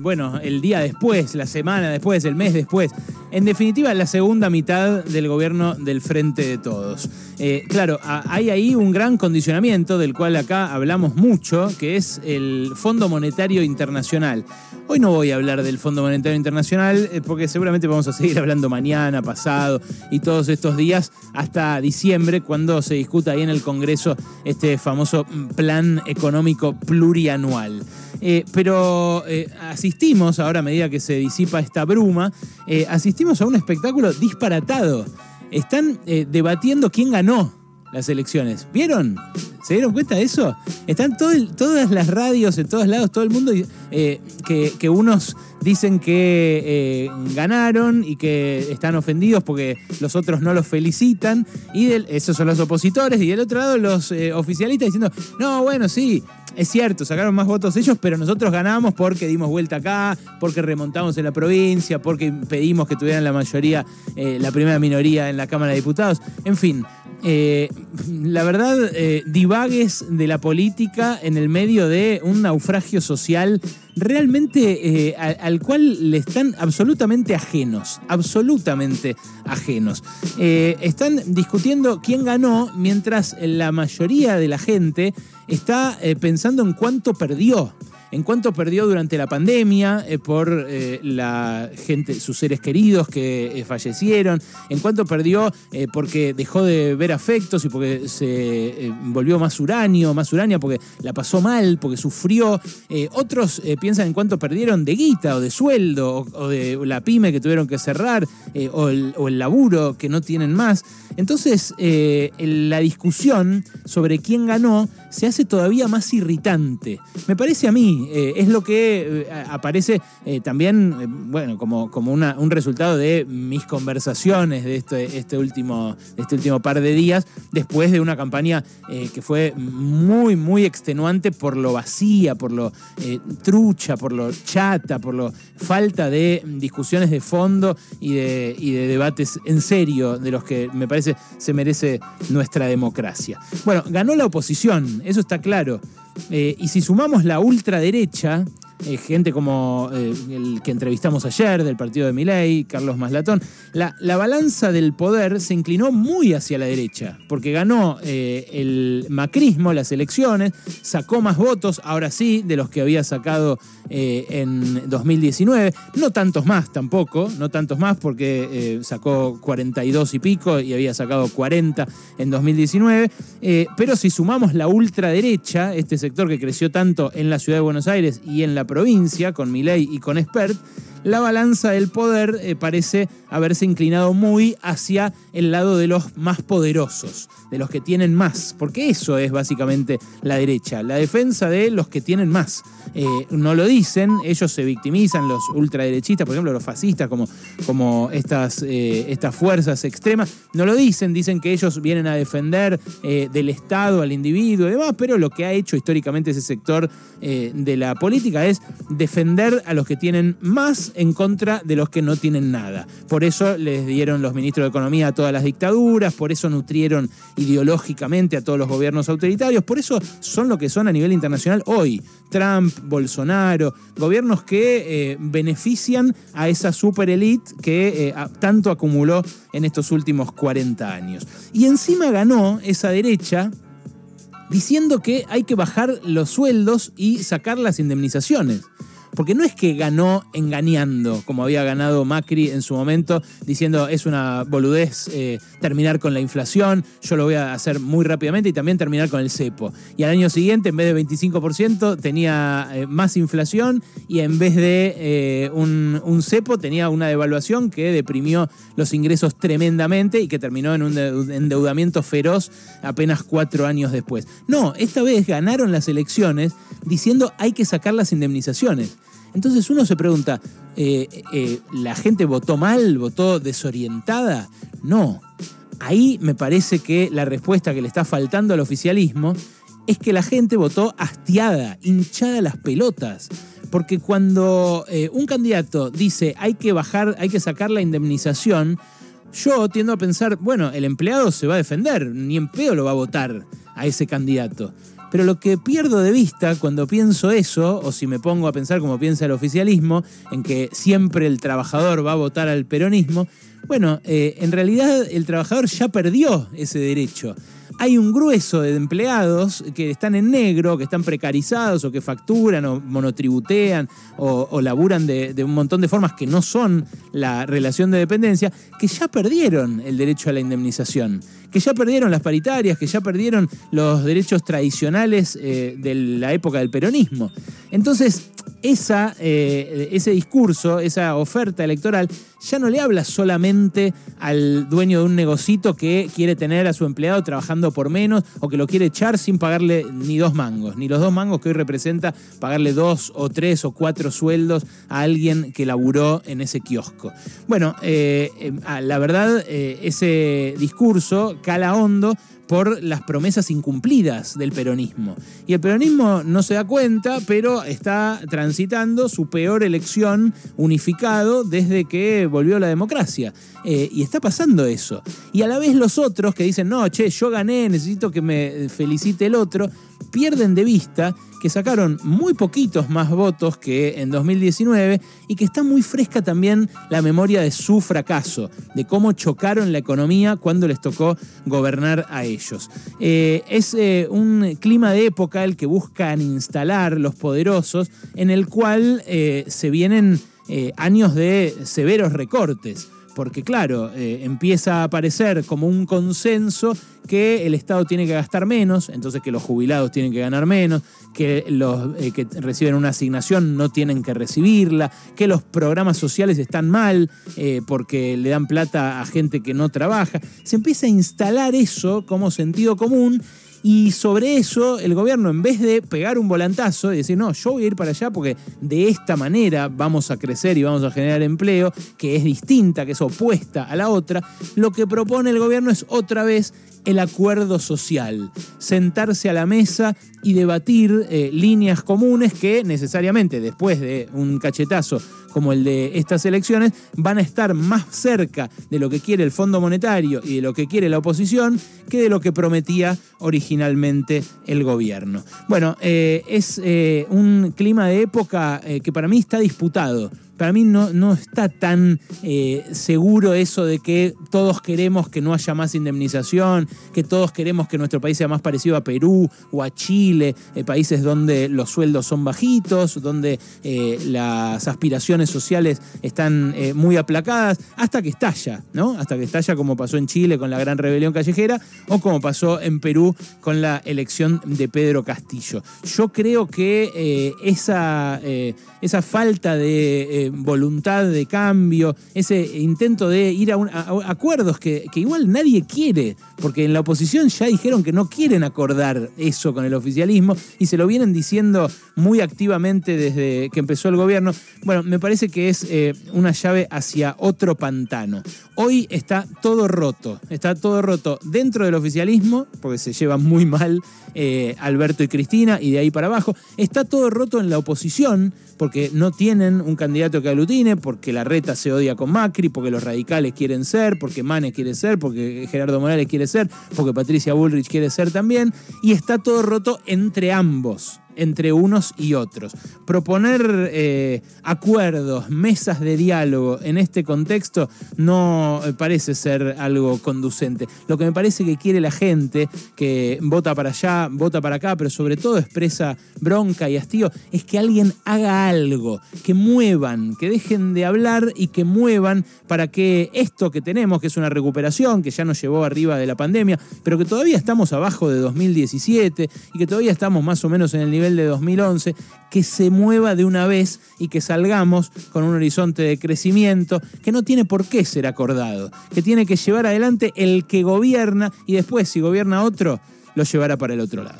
bueno, el día después, la semana después, el mes después. En definitiva, la segunda mitad del gobierno del Frente de Todos. Eh, claro, hay ahí un gran condicionamiento del cual acá hablamos mucho, que es el Fondo Monetario Internacional. Hoy no voy a hablar del Fondo Monetario Internacional eh, porque seguramente vamos a seguir hablando mañana, pasado y todos estos días hasta diciembre cuando se discuta ahí en el Congreso este famoso plan económico plurianual. Eh, pero asistimos, ahora a medida que se disipa esta bruma, asistimos a un espectáculo disparatado. Están debatiendo quién ganó las elecciones. ¿Vieron? ¿Se dieron cuenta de eso? Están todas las radios en todos lados, todo el mundo, que, unos dicen que ganaron y que están ofendidos porque los otros no los felicitan. Y esos son los opositores. Y del otro lado los oficialistas diciendo, no, bueno, sí, es cierto, sacaron más votos ellos, pero nosotros ganamos porque dimos vuelta acá, porque remontamos en la provincia, porque pedimos que tuvieran la mayoría, eh, la primera minoría en la Cámara de Diputados. En fin, eh, la verdad, eh, divagues de la política en el medio de un naufragio social realmente al, cual le están absolutamente ajenos, absolutamente ajenos. están discutiendo quién ganó mientras la mayoría de la gente está eh, pensando en cuánto perdió en cuanto perdió durante la pandemia eh, por eh, la gente, sus seres queridos que eh, fallecieron, en cuanto perdió porque dejó de ver afectos y porque se volvió más uranio, más urania porque la pasó mal, porque sufrió. otros piensan en cuánto perdieron de guita o de sueldo o, de la pyme que tuvieron que cerrar o el, o, el, laburo que no tienen más. Entonces, la discusión sobre quién ganó se hace todavía más irritante. Me parece a mí, eh, es lo que eh, aparece eh, también, bueno, como, como un resultado de mis conversaciones de este, este, último, este último par de días, después de una campaña que fue muy, muy extenuante por lo vacía, por lo trucha, por lo chata, por lo falta de discusiones de fondo y de, y de debates en serio de los que me parece se merece nuestra democracia. Bueno, ganó la oposición, eso está claro. Eh, y si sumamos la ultraderecha, eh, gente como eh, el que entrevistamos ayer del partido de Miley, Carlos Maslatón, la, la, balanza del poder se inclinó muy hacia la derecha, porque ganó eh, el macrismo las elecciones, sacó más votos, ahora sí, de los que había sacado en 2019, no tantos más tampoco, no tantos más porque sacó 42 y pico y había sacado 40 en 2019, pero si sumamos la ultraderecha, este sector que creció tanto en la ciudad de Buenos Aires y en la provincia, con Milei y con Spert, la balanza del poder eh, parece haberse inclinado muy hacia el lado de los más poderosos, de los que tienen más, porque eso es básicamente la derecha, la defensa de los que tienen más. Eh, no lo dicen, ellos se victimizan, los ultraderechistas, por ejemplo, los fascistas, como, como estas, eh, estas fuerzas extremas, no lo dicen, dicen que ellos vienen a defender del Estado al individuo y demás, pero lo que ha hecho históricamente ese sector de la política es defender a los que tienen más en contra de los que no tienen nada. Por eso les dieron los ministros de Economía a todas las dictaduras, por eso nutrieron ideológicamente a todos los gobiernos autoritarios, por eso son lo que son a nivel internacional hoy. Trump, Bolsonaro, gobiernos que eh, benefician a esa super elite que eh, tanto acumuló en estos últimos 40 años. Y encima ganó esa derecha diciendo que hay que bajar los sueldos y sacar las indemnizaciones. Porque no es que ganó engañando, como había ganado Macri en su momento, diciendo es una boludez eh, terminar con la inflación, yo lo voy a hacer muy rápidamente y también terminar con el cepo. Y al año siguiente, en vez de 25%, tenía eh, más inflación y en vez de eh, un, un, cepo tenía una devaluación que deprimió los ingresos tremendamente y que terminó en un endeudamiento feroz apenas cuatro años después. No, esta vez ganaron las elecciones diciendo hay que sacar las indemnizaciones. Entonces uno se pregunta, eh, eh, ¿la gente votó mal, votó desorientada? No. Ahí me parece que la respuesta que le está faltando al oficialismo es que la gente votó hastiada, hinchada las pelotas. Porque cuando eh, un candidato dice hay que bajar, hay que sacar la indemnización, yo tiendo a pensar, bueno, el empleado se va a defender, ni en pedo lo va a votar a ese candidato. Pero lo que pierdo de vista cuando pienso eso, o si me pongo a pensar como piensa el oficialismo, en que siempre el trabajador va a votar al peronismo, bueno, eh, en realidad el trabajador ya perdió ese derecho hay un grueso de empleados que están en negro, que están precarizados o que facturan o monotributean o, laburan de, un montón de formas que no son la relación de dependencia, que ya perdieron el derecho a la indemnización, que ya perdieron las paritarias, que ya perdieron los derechos tradicionales eh, de la época del peronismo. Entonces, esa, eh, ese discurso, esa oferta electoral, ya no le habla solamente al dueño de un negocito que quiere tener a su empleado trabajando por menos o que lo quiere echar sin pagarle ni dos mangos, ni los dos mangos que hoy representa pagarle dos o tres o cuatro sueldos a alguien que laburó en ese kiosco. Bueno, eh, eh, la verdad, ese discurso cala hondo por las promesas incumplidas del peronismo. Y el peronismo no se da cuenta, pero está transitando su peor elección unificado desde que volvió la democracia. Eh, y está pasando eso. Y a la vez los otros que dicen, no, che, yo gané, necesito que me felicite el otro, pierden de vista que sacaron muy poquitos más votos que en 2019 y que está muy fresca también la memoria de su fracaso, de cómo chocaron la economía cuando les tocó gobernar a ellos. Eh, es eh, un clima de época el que buscan instalar los poderosos, en el cual eh, se vienen años de severos recortes porque claro, eh, empieza a aparecer como un consenso que el Estado tiene que gastar menos, entonces que los jubilados tienen que ganar menos, que los eh, que reciben una asignación no tienen que recibirla, que los programas sociales están mal eh, porque le dan plata a gente que no trabaja. Se empieza a instalar eso como sentido común y sobre eso, el gobierno, en vez de pegar un volantazo y decir, no, yo voy a ir para allá porque de esta manera vamos a crecer y vamos a generar empleo, que es distinta, que es opuesta a la otra, lo que propone el gobierno es otra vez el acuerdo social, sentarse a la mesa y debatir eh, líneas comunes que necesariamente después de un cachetazo como el de estas elecciones van a estar más cerca de lo que quiere el Fondo Monetario y de lo que quiere la oposición que de lo que prometía originalmente el gobierno. Bueno, eh, es eh, un clima de época que para mí está disputado para mí no, está tan eh, seguro eso de que todos queremos que no haya más indemnización, que todos queremos que nuestro país sea más parecido a Perú o a Chile, eh, países donde los sueldos son bajitos, donde eh, las aspiraciones sociales están muy aplacadas, hasta que estalla, ¿no? Hasta que estalla como pasó en Chile con la gran rebelión callejera o como pasó en Perú con la elección de Pedro Castillo. Yo creo que esa, esa falta de voluntad de cambio, ese intento de ir a, acuerdos que, igual nadie quiere, porque en la oposición ya dijeron que no quieren acordar eso con el oficialismo y se lo vienen diciendo muy activamente desde que empezó el gobierno. Bueno, me parece que es eh, una llave hacia otro pantano. Hoy está todo roto, está todo roto dentro del oficialismo, porque se llevan muy mal eh, Alberto y Cristina y de ahí para abajo. Está todo roto en la oposición, porque no tienen un candidato que aglutine, porque la reta se odia con Macri, porque los radicales quieren ser, porque Manes quiere ser, porque Gerardo Morales quiere ser, porque Patricia Bullrich quiere ser también, y está todo roto entre ambos entre unos y otros. Proponer eh, acuerdos, mesas de diálogo en este contexto no eh, parece ser algo conducente. Lo que me parece que quiere la gente, que vota para allá, vota para acá, pero sobre todo expresa bronca y hastío, es que alguien haga algo, que muevan, que dejen de hablar y que muevan para que esto que tenemos, que es una recuperación, que ya nos llevó arriba de la pandemia, pero que todavía estamos abajo de 2017 y que todavía estamos más o menos en el de 2011, que se mueva de una vez y que salgamos con un horizonte de crecimiento que no tiene por qué ser acordado, que tiene que llevar adelante el que gobierna y después si gobierna otro, lo llevará para el otro lado.